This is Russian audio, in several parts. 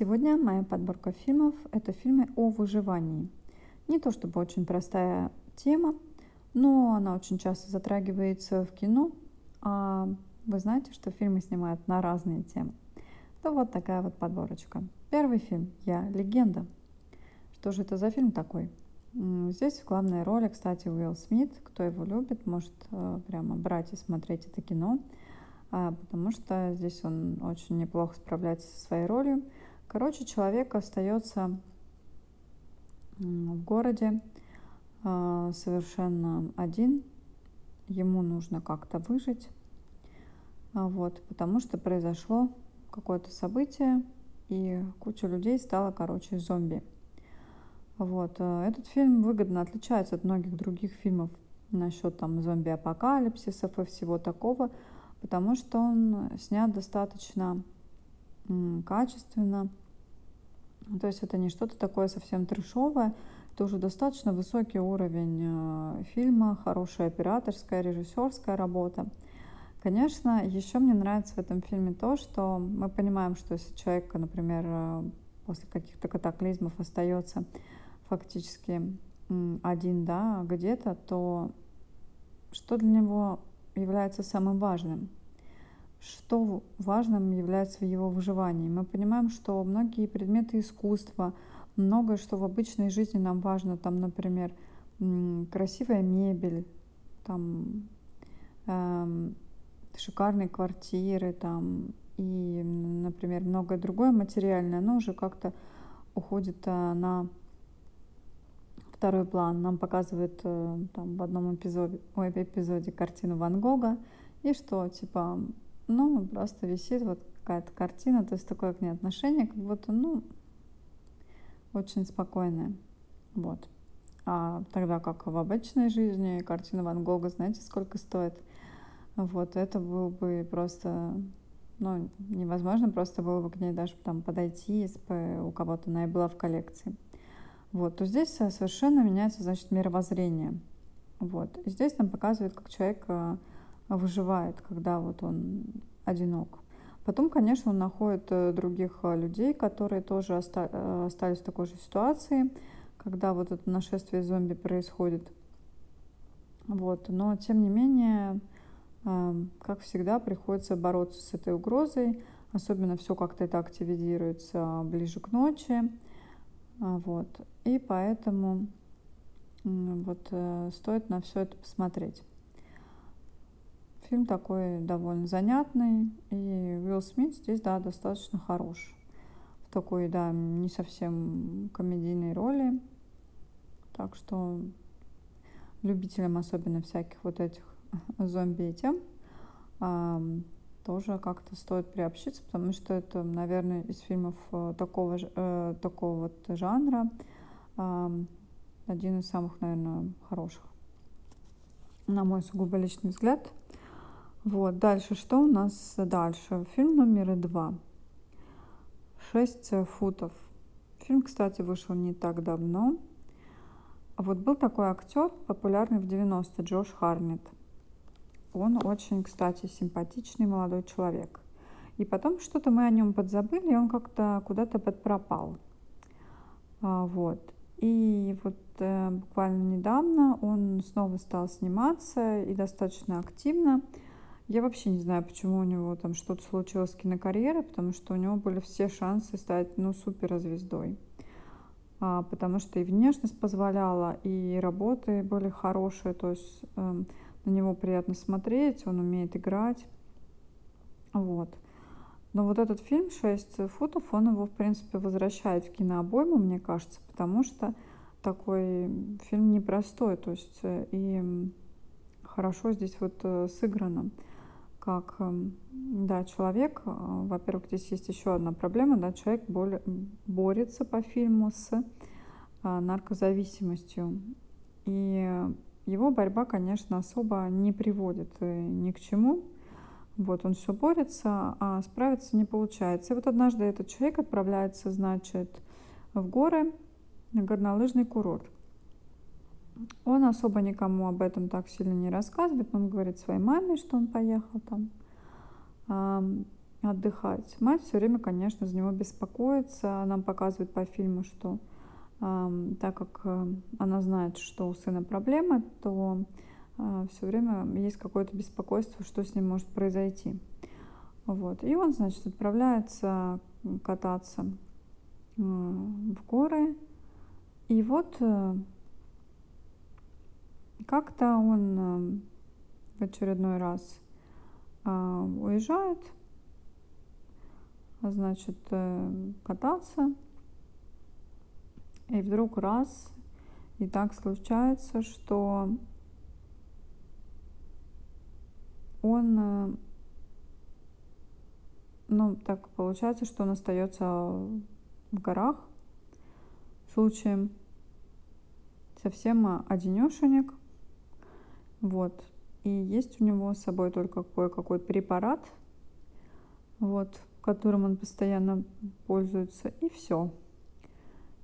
Сегодня моя подборка фильмов – это фильмы о выживании. Не то чтобы очень простая тема, но она очень часто затрагивается в кино. А вы знаете, что фильмы снимают на разные темы. То вот такая вот подборочка. Первый фильм «Я легенда». Что же это за фильм такой? Здесь в главной роли, кстати, Уилл Смит. Кто его любит, может э, прямо брать и смотреть это кино, а, потому что здесь он очень неплохо справляется со своей ролью. Короче, человек остается в городе а, совершенно один. Ему нужно как-то выжить. А, вот, потому что произошло какое-то событие, и куча людей стала, короче, зомби. Вот. Э, этот фильм выгодно отличается от многих других фильмов насчет там зомби-апокалипсисов и всего такого, потому что он снят достаточно качественно. То есть это не что-то такое совсем трешовое, это уже достаточно высокий уровень э, фильма, хорошая операторская, режиссерская работа. Конечно, еще мне нравится в этом фильме то, что мы понимаем, что если человек, например, э, после каких-то катаклизмов остается фактически один, да, где-то, то что для него является самым важным? Что важным является его выживании? Мы понимаем, что многие предметы искусства, многое, что в обычной жизни нам важно, там, например, красивая мебель, там, эм, шикарные квартиры, там, и, например, многое другое материальное, оно уже как-то уходит э, на второй план. Нам показывают э, там в одном эпизоде, ой, эпизоде картину Ван Гога, и что, типа, ну, просто висит вот какая-то картина, то есть такое к ней отношение, как будто, ну, очень спокойное. Вот. А тогда как в обычной жизни картина Ван Гога, знаете, сколько стоит? Вот, это было бы просто, ну, невозможно просто было бы к ней даже там подойти, если у кого-то она и была в коллекции. Вот, то здесь совершенно меняется, значит, мировоззрение. Вот. И здесь нам показывают, как человек э, выживает, когда вот он одинок. Потом, конечно, он находит э, других людей, которые тоже остались в такой же ситуации, когда вот это нашествие зомби происходит. Вот. Но, тем не менее, как всегда, приходится бороться с этой угрозой. Особенно все как-то это активизируется ближе к ночи. А, вот. И поэтому вот э, стоит на все это посмотреть. Фильм такой довольно занятный, и Уилл Смит здесь, да, достаточно хорош. В такой, да, не совсем комедийной роли. Так что любителям особенно всяких вот этих зомби и тем тоже как-то стоит приобщиться, потому что это, наверное, из фильмов э, такого, э, такого вот жанра один из самых, наверное, хороших, на мой сугубо личный взгляд. Вот, дальше, что у нас дальше? Фильм номер два. Шесть футов. Фильм, кстати, вышел не так давно. Вот был такой актер, популярный в 90-е, Джош Харнет – он очень, кстати, симпатичный молодой человек. И потом что-то мы о нем подзабыли, и он как-то куда-то подпропал. А, вот. И вот э, буквально недавно он снова стал сниматься и достаточно активно. Я вообще не знаю, почему у него там что-то случилось с кинокарьерой, потому что у него были все шансы стать, ну, суперзвездой. А, потому что и внешность позволяла, и работы были хорошие, то есть э, на него приятно смотреть, он умеет играть. Вот. Но вот этот фильм «6 футов», он его, в принципе, возвращает в кинообойму, мне кажется, потому что такой фильм непростой, то есть э, и хорошо здесь вот э, сыграно, как, эм, да, человек, э, во-первых, здесь есть еще одна проблема, да, человек борется по фильму с наркозависимостью, и его борьба, конечно, особо не приводит э, ни к чему. Вот он все борется, а справиться не получается. И вот однажды этот человек отправляется, значит, в горы, на горнолыжный курорт. Он особо никому об этом так сильно не рассказывает. Он говорит своей маме, что он поехал там. отдыхать. Мать все время, конечно, за него беспокоится. Нам показывают по фильму, что э, так как э, она знает, что у сына проблемы, то э, все время есть какое-то беспокойство, что с ним может произойти. Вот. И он, значит, отправляется кататься э, в горы. И вот э, как-то он э, в очередной раз уезжает, значит, кататься. И вдруг раз, и так случается, что он ну, так получается, что он остается в горах случаем совсем одинешенек. Вот. И есть у него с собой только кое-какой препарат, вот, которым он постоянно пользуется, и все.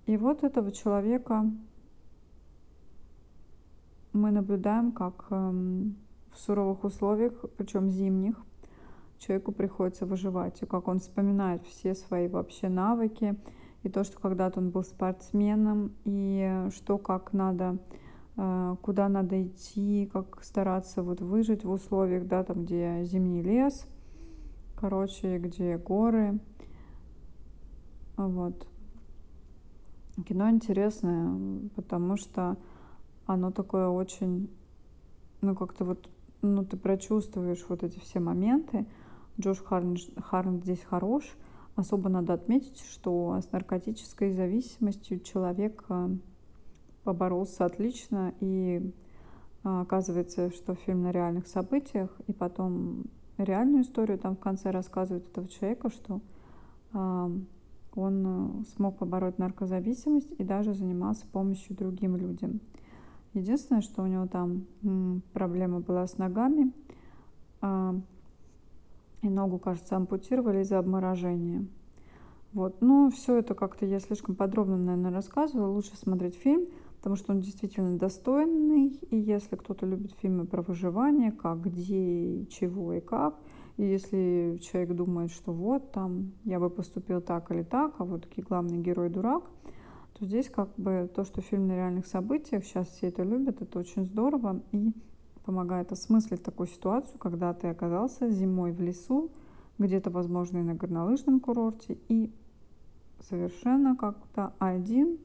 И вот этого человека мы наблюдаем, как эм, в суровых условиях, причем зимних, человеку приходится выживать, и как он вспоминает все свои вообще навыки, и то, что когда-то он был спортсменом, и что как надо, куда надо идти, как стараться вот выжить в условиях, да, там, где зимний лес, короче, где горы, вот. Кино интересное, потому что оно такое очень, ну, как-то вот, ну, ты прочувствуешь вот эти все моменты, Джош Харн, Харн здесь хорош. Особо надо отметить, что с наркотической зависимостью человек э, поборолся отлично. И э, оказывается, что фильм на реальных событиях. И потом реальную историю там в конце рассказывают этого человека, что э, он смог побороть наркозависимость и даже занимался помощью другим людям. Единственное, что у него там проблема была с ногами. А, и ногу, кажется, ампутировали из-за обморожения. Вот. Но все это как-то я слишком подробно, наверное, рассказывала. Лучше смотреть фильм, потому что он действительно достойный. И если кто-то любит фильмы про выживание, как, где, чего и как, и если человек думает, что вот там я бы поступил так или так, а вот таки главный герой дурак, то здесь как бы то, что фильм на реальных событиях, сейчас все это любят, это очень здорово. И помогает осмыслить такую ситуацию, когда ты оказался зимой в лесу, где-то, возможно, и на горнолыжном курорте, и совершенно как-то один,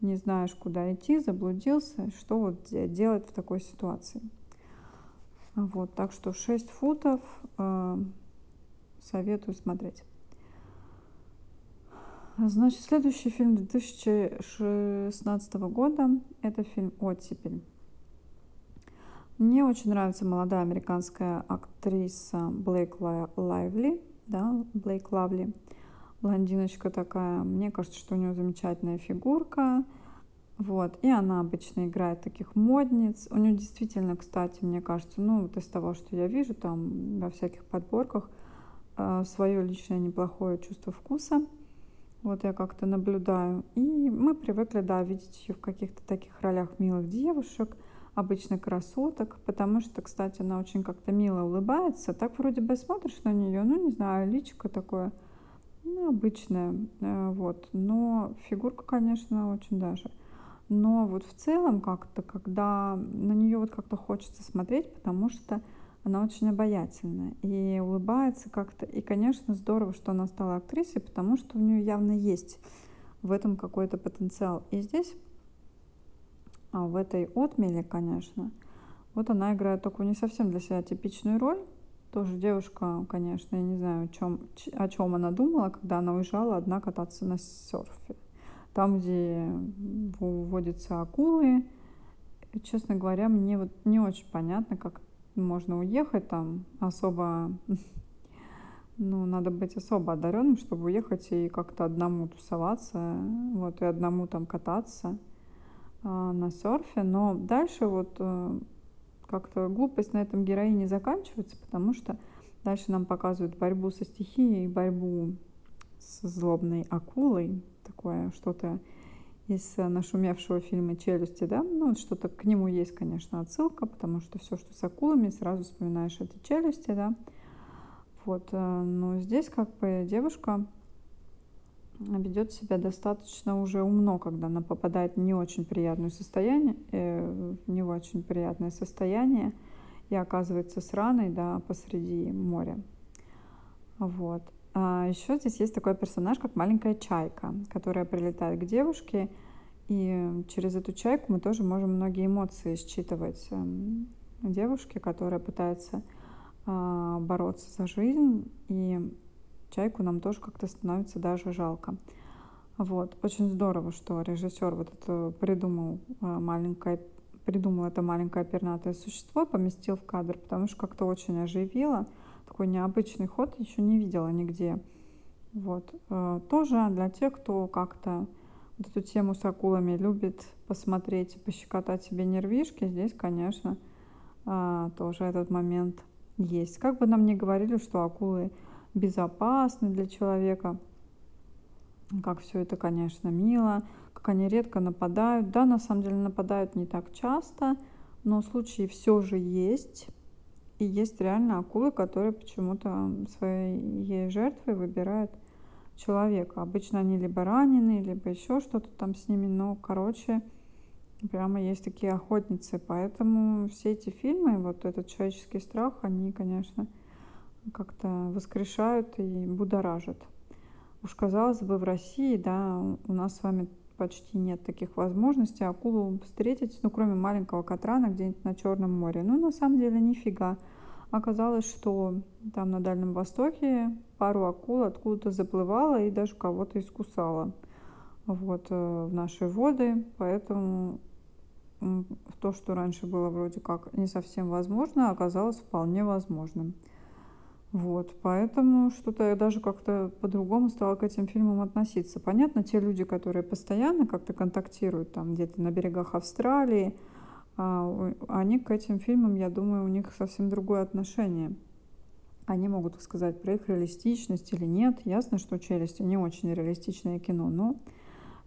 не знаешь, куда идти, заблудился, что вот делать в такой ситуации. Вот, так что 6 футов э, советую смотреть. Значит, следующий фильм 2016 года – это фильм «Оттепель». Мне очень нравится молодая американская актриса Блейк Лайвли, да, Блейк Лавли. Блондиночка такая. Мне кажется, что у нее замечательная фигурка. Вот. И она обычно играет таких модниц. У нее действительно, кстати, мне кажется, ну, вот из того, что я вижу там во всяких подборках, э, свое личное неплохое чувство вкуса. Вот я как-то наблюдаю. И мы привыкли, да, видеть ее в каких-то таких ролях милых девушек – обычно красоток, потому что, кстати, она очень как-то мило улыбается. Так вроде бы смотришь на нее, ну, не знаю, личико такое, ну, обычное, э, вот. Но фигурка, конечно, очень даже. Но вот в целом как-то, когда на нее вот как-то хочется смотреть, потому что она очень обаятельная и улыбается как-то. И, конечно, здорово, что она стала актрисой, потому что у нее явно есть в этом какой-то потенциал. И здесь а в этой отмеле, конечно, вот она играет такую не совсем для себя типичную роль. Тоже девушка, конечно, я не знаю, о чем, о чем она думала, когда она уезжала одна кататься на серфе. Там, где водятся акулы. Честно говоря, мне вот не очень понятно, как можно уехать там особо ну, надо быть особо одаренным, чтобы уехать и как-то одному тусоваться, вот, и одному там кататься. А, на серфе, но дальше вот э, как-то глупость на этом героине заканчивается, потому что дальше нам показывают борьбу со стихией, борьбу с злобной акулой, такое что-то из нашумевшего фильма «Челюсти», да, ну, что-то к нему есть, конечно, отсылка, потому что все, что с акулами, сразу вспоминаешь эти «Челюсти», да, Вот, но здесь как бы девушка ведет себя достаточно уже умно, когда она попадает в не очень приятное состояние, э, в не очень приятное состояние и оказывается с раной, да, посреди моря. Вот. А еще здесь есть такой персонаж, как маленькая чайка, которая прилетает к девушке, и через эту чайку мы тоже можем многие эмоции считывать эм, девушки, которая пытается а, бороться за жизнь, и чайку нам тоже как-то становится даже жалко. Вот. Очень здорово, что режиссер вот это придумал а, маленькое придумал это маленькое пернатое существо, поместил в кадр, потому что как-то очень оживило. Такой необычный ход еще не видела нигде. Вот. А, тоже для тех, кто как-то вот эту тему с акулами любит посмотреть пощекотать себе нервишки, здесь, конечно, а, тоже этот момент есть. Как бы нам ни говорили, что акулы безопасны для человека, как все это, конечно, мило, как они редко нападают. Да, на самом деле нападают не так часто, но случаи все же есть. И есть реально акулы, которые почему-то своей жертвой выбирают человека. Обычно они либо ранены, либо еще что-то там с ними, но, короче, прямо есть такие охотницы. Поэтому все эти фильмы, вот этот человеческий страх, они, конечно, как-то воскрешают и будоражат. Уж казалось бы, в России, да, у нас с вами почти нет таких возможностей акулу встретить, ну, кроме маленького Катрана где-нибудь на Черном море. Ну, на самом деле, нифига. Оказалось, что там на Дальнем Востоке пару акул откуда-то заплывала и даже кого-то искусала вот, э, в наши воды. Поэтому то, что раньше было вроде как не совсем возможно, оказалось вполне возможным. Вот, поэтому что-то я даже как-то по-другому стала к этим фильмам относиться. Понятно, те люди, которые постоянно как-то контактируют там где-то на берегах Австралии, а, они к этим фильмам, я думаю, у них совсем другое отношение. Они могут сказать про их реалистичность или нет. Ясно, что «Челюсти» не очень реалистичное кино, но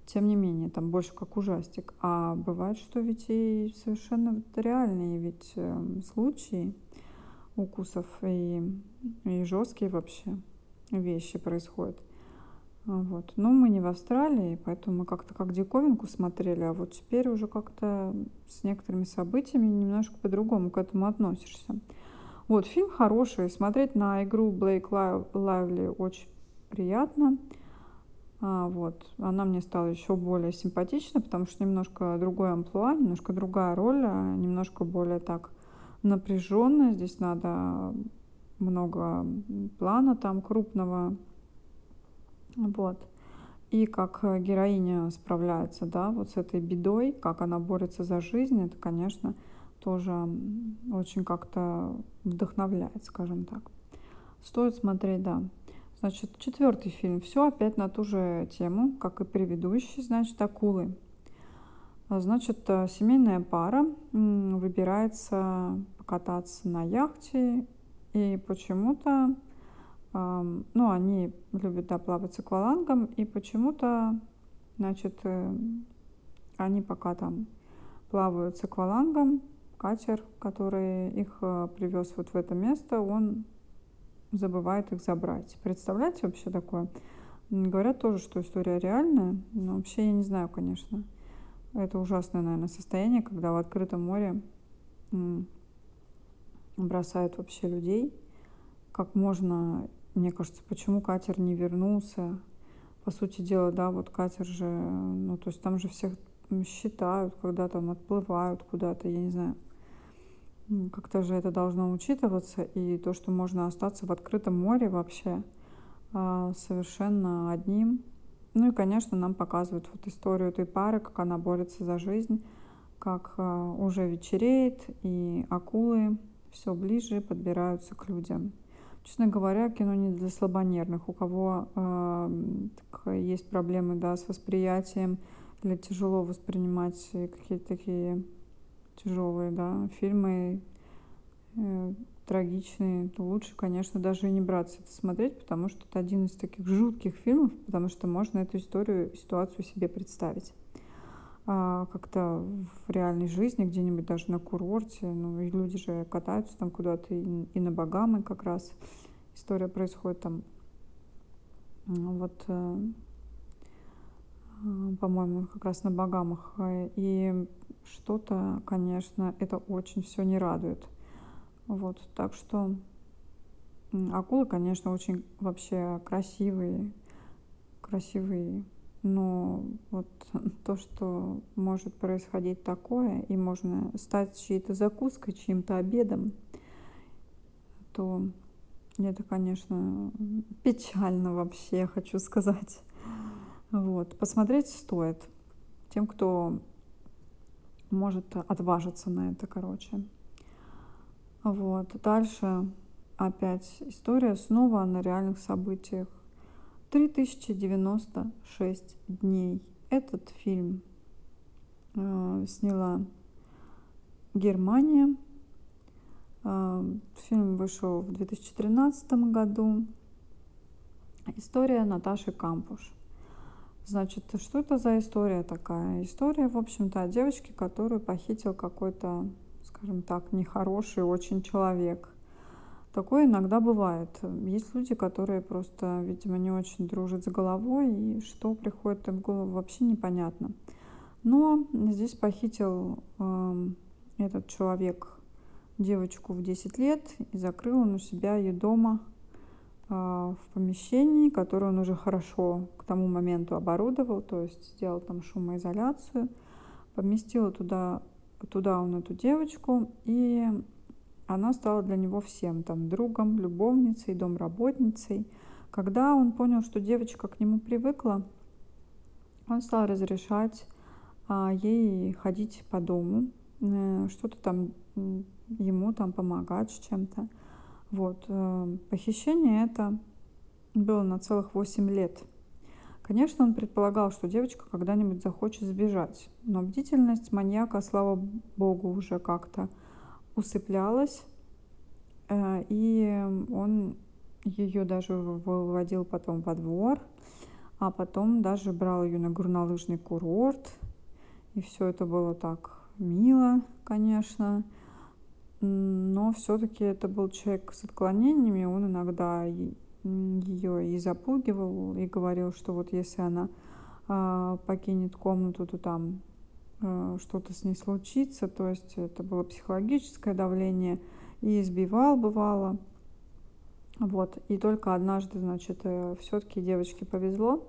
тем не менее, там больше как ужастик. А бывает, что ведь и совершенно реальные ведь э, случаи укусов и, и жесткие вообще вещи происходят. Вот. Но мы не в Австралии, поэтому мы как-то как диковинку смотрели, а вот теперь уже как-то с некоторыми событиями немножко по-другому к этому относишься. Вот, фильм хороший. Смотреть на игру Блейк Лайвли очень приятно. А, вот. Она мне стала еще более симпатична, потому что немножко другой амплуа, немножко другая роль, а немножко более так напряженная. Здесь надо много плана там крупного. Вот. И как героиня справляется, да, вот с этой бедой, как она борется за жизнь, это, конечно, тоже очень как-то вдохновляет, скажем так. Стоит смотреть, да. Значит, четвертый фильм. Все опять на ту же тему, как и предыдущий, значит, акулы. Значит, э, семейная пара выбирается покататься на яхте, и почему-то, ну, они любят, да, плавать с аквалангом, и почему-то, значит, э, они пока там плавают с аквалангом, катер, который их э, привез вот в это место, он забывает их забрать. Представляете вообще такое? Говорят тоже, что история реальная, но вообще я не знаю, конечно. Это ужасное, наверное, состояние, когда в открытом море бросают вообще людей. Как можно, мне кажется, почему катер не вернулся? По сути дела, да, вот катер же, ну, то есть там же всех считают, когда там отплывают куда-то, я не знаю. Как-то же это должно учитываться, и то, что можно остаться в открытом море вообще а, совершенно одним. Ну и, конечно, нам показывают вот историю этой пары, как она борется за жизнь, как а, уже вечереет, и акулы все ближе подбираются к людям. Честно говоря, кино не для слабонервных. У кого э, есть проблемы да, с восприятием или тяжело воспринимать какие-то такие тяжелые, да, фильмы э, трагичные, то лучше, конечно, даже и не браться это смотреть, потому что это один из таких жутких фильмов, потому что можно эту историю, ситуацию себе представить. А, как-то в реальной жизни, где-нибудь даже на курорте, ну и люди же катаются там куда-то и, и на Багамы как раз, история происходит там вот, э, по-моему, как раз на Багамах. И что-то, конечно, это очень все не радует. Вот, так что акулы, конечно, очень вообще красивые, красивые, но вот то, что может происходить такое, и можно стать чьей-то закуской, чьим-то обедом, то это, конечно, печально вообще, хочу сказать. Вот. Посмотреть стоит тем, кто может отважиться на это, короче. Вот. Дальше опять история снова на реальных событиях. 3096 дней. Этот фильм э, сняла Германия. Э, фильм вышел в 2013 году. История Наташи Кампуш. Значит, что это за история такая? История, в общем-то, о девочке, которую похитил какой-то, скажем так, нехороший очень человек. Такое иногда бывает. Есть люди, которые просто, видимо, не очень дружат с головой, и что приходит им в голову, вообще непонятно. Но здесь похитил э, этот человек девочку в 10 лет и закрыл он у себя ее дома а, в помещении, которое он уже хорошо к тому моменту оборудовал, то есть сделал там шумоизоляцию, поместил туда, туда он эту девочку, и она стала для него всем, там, другом, любовницей, домработницей. Когда он понял, что девочка к нему привыкла, он стал разрешать а, ей ходить по дому, э, что-то там ему там помогать с чем-то. Вот. Э, похищение это было на целых 8 лет. Конечно, он предполагал, что девочка когда-нибудь захочет сбежать, но бдительность маньяка, слава богу, уже как-то усыплялась, э, и он ее даже выводил потом во двор, а потом даже брал ее на горнолыжный курорт, и все это было так мило, конечно но все-таки это был человек с отклонениями, он иногда ее и запугивал, и говорил, что вот если она а, покинет комнату, то там а, что-то с ней случится, то есть это было психологическое давление, и избивал бывало. Вот, и только однажды, значит, э, все-таки девочке повезло,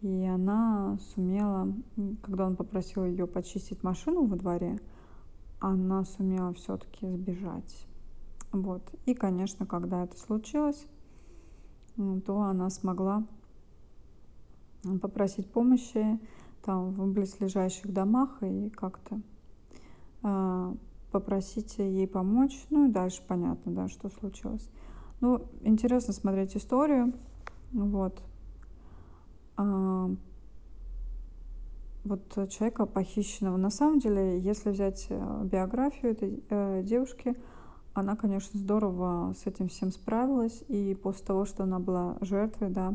и она сумела, когда он попросил ее почистить машину во дворе, она сумела все-таки сбежать. Вот. И, конечно, когда это случилось, то она смогла попросить помощи там в близлежащих домах и как-то э, попросить ей помочь. Ну и дальше понятно, да, что случилось. Ну, интересно смотреть историю. Вот. А, вот человека похищенного. На самом деле, если взять э, биографию этой э, девушки, она, конечно, здорово с этим всем справилась. И после того, что она была жертвой, да,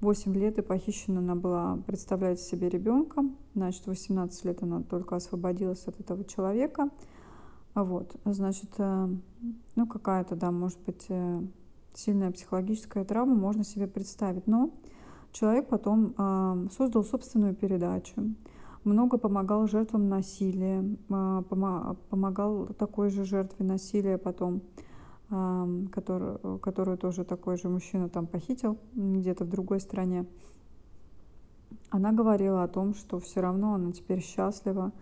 8 лет и похищена она была, представляете себе, ребенком. Значит, 18 лет она только освободилась от этого человека. Вот, значит, э, ну, какая-то, да, может быть, э, сильная психологическая травма можно себе представить. Но человек потом э, создал собственную передачу, много помогал жертвам насилия, э, помогал такой же жертве насилия потом, э, который, которую тоже такой же мужчина там похитил где-то в другой стране. Она говорила о том, что все равно она теперь счастлива,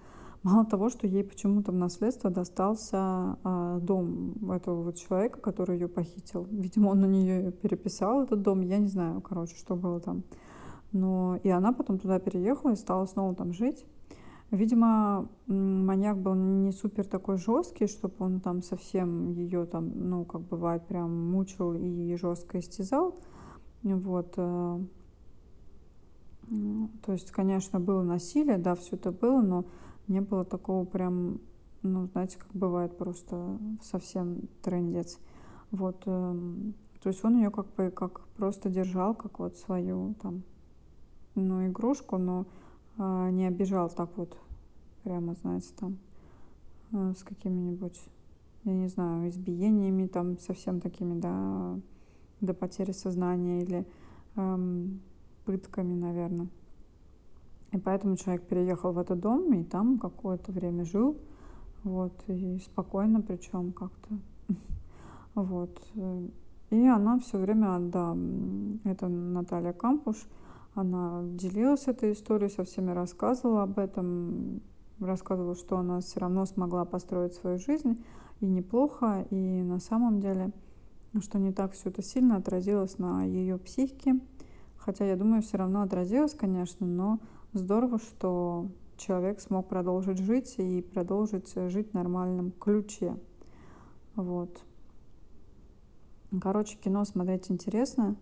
Мало того, что ей почему-то в наследство достался а, дом этого вот человека, который ее похитил. Видимо, он на нее переписал этот дом. Я не знаю, короче, что было там. Но и она потом туда переехала и стала снова там жить. Видимо, маньяк был не супер такой жесткий, чтобы он там совсем ее там, ну, как бывает, прям мучил и жестко истязал. Вот. Э, то есть, конечно, было насилие, да, все это было, но не было такого прям, ну, знаете, как бывает просто совсем трендец. Вот, эм, то есть он ее как бы как просто держал, как вот свою там, ну, игрушку, но э, не обижал так вот, прямо, знаете, там, э, с какими-нибудь, я не знаю, избиениями, там, совсем такими, да, до потери сознания или эм, пытками, наверное. И поэтому человек переехал в этот дом и там какое-то время жил. Вот, и спокойно причем как-то. Вот. И она все время, да, это Наталья Кампуш, она делилась этой историей, со всеми рассказывала об этом, рассказывала, что она все равно смогла построить свою жизнь, и неплохо, и на самом деле, что не так все это сильно отразилось на ее психике. Хотя, я думаю, все равно отразилось, конечно, но здорово, что человек смог продолжить жить и продолжить жить в нормальном ключе. Вот. Короче, кино смотреть интересно.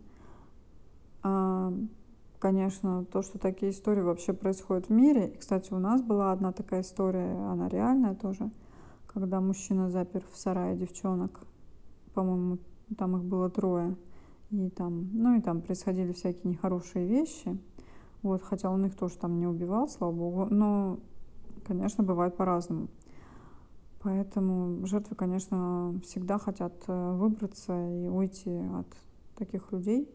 Конечно, то, что такие истории вообще происходят в мире. И, кстати, у нас была одна такая история, она реальная тоже, когда мужчина запер в сарае девчонок. По-моему, там их было трое. И там, ну и там происходили всякие нехорошие вещи. Вот, хотя он их тоже там не убивал, слава богу. Но, конечно, бывает по-разному. Поэтому жертвы, конечно, всегда хотят э, выбраться и уйти от таких людей.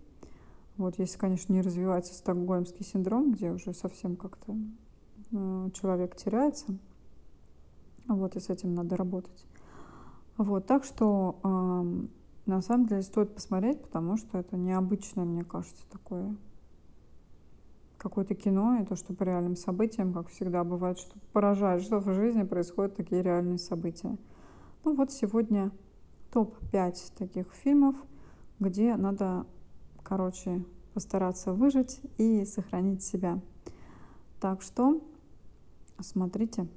Вот, если, конечно, не развивается стокгольмский синдром, где уже совсем как-то э, человек теряется. Вот, и с этим надо работать. Вот, так что э, на самом деле стоит посмотреть, потому что это необычное, мне кажется, такое какое-то кино, и то, что по реальным событиям, как всегда бывает, что поражает, что в жизни происходят такие реальные события. Ну вот сегодня топ-5 таких фильмов, где надо, короче, постараться выжить и сохранить себя. Так что смотрите.